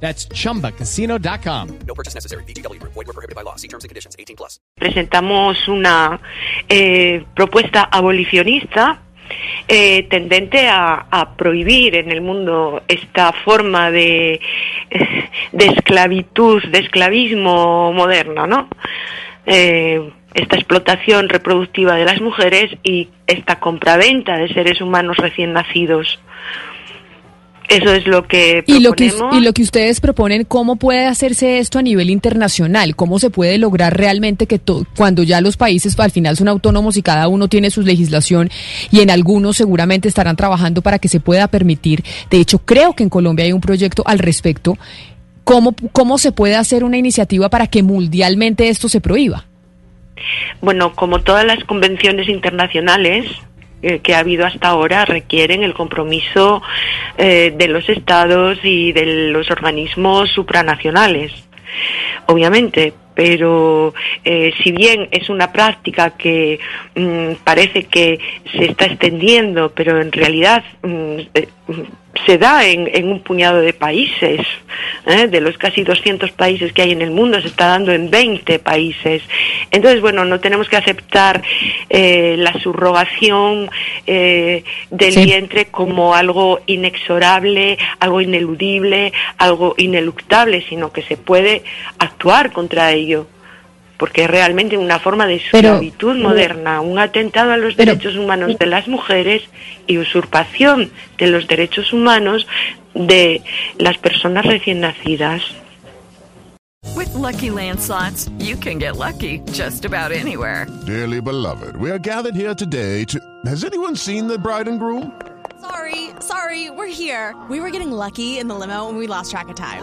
That's chumbacasino.com. No purchase necessary. BGW. Void were prohibited by law. See terms and conditions. 18 plus. presentamos una eh, propuesta abolicionista eh, tendente a, a prohibir en el mundo esta forma de, de esclavitud, de esclavismo moderno, ¿no? Eh, esta explotación reproductiva de las mujeres y esta compraventa de seres humanos recién nacidos. Eso es lo que Y lo que, proponemos. y lo que ustedes proponen, ¿cómo puede hacerse esto a nivel internacional? ¿Cómo se puede lograr realmente que to- cuando ya los países al final son autónomos y cada uno tiene su legislación y en algunos seguramente estarán trabajando para que se pueda permitir? De hecho, creo que en Colombia hay un proyecto al respecto. ¿Cómo, cómo se puede hacer una iniciativa para que mundialmente esto se prohíba? Bueno, como todas las convenciones internacionales eh, que ha habido hasta ahora, requieren el compromiso eh, de los estados y de los organismos supranacionales, obviamente. Pero eh, si bien es una práctica que mm, parece que se está extendiendo, pero en realidad mm, eh, mm, se da en, en un puñado de países, ¿eh? de los casi 200 países que hay en el mundo, se está dando en 20 países. Entonces, bueno, no tenemos que aceptar eh, la subrogación eh, del Sí. vientre como algo inexorable, algo ineludible, algo ineluctable, sino que se puede actuar contra ello. Porque es realmente una forma de Pero- esclavitud moderna, un atentado a los Pero- derechos humanos de las mujeres y usurpación de los derechos humanos de las personas recién nacidas. With Lucky Land slots, you can get lucky just about anywhere. Dearly beloved, we are gathered here today to. Has anyone seen the bride and groom? Sorry, sorry, we're here. We were getting lucky in the limo and we lost track of time.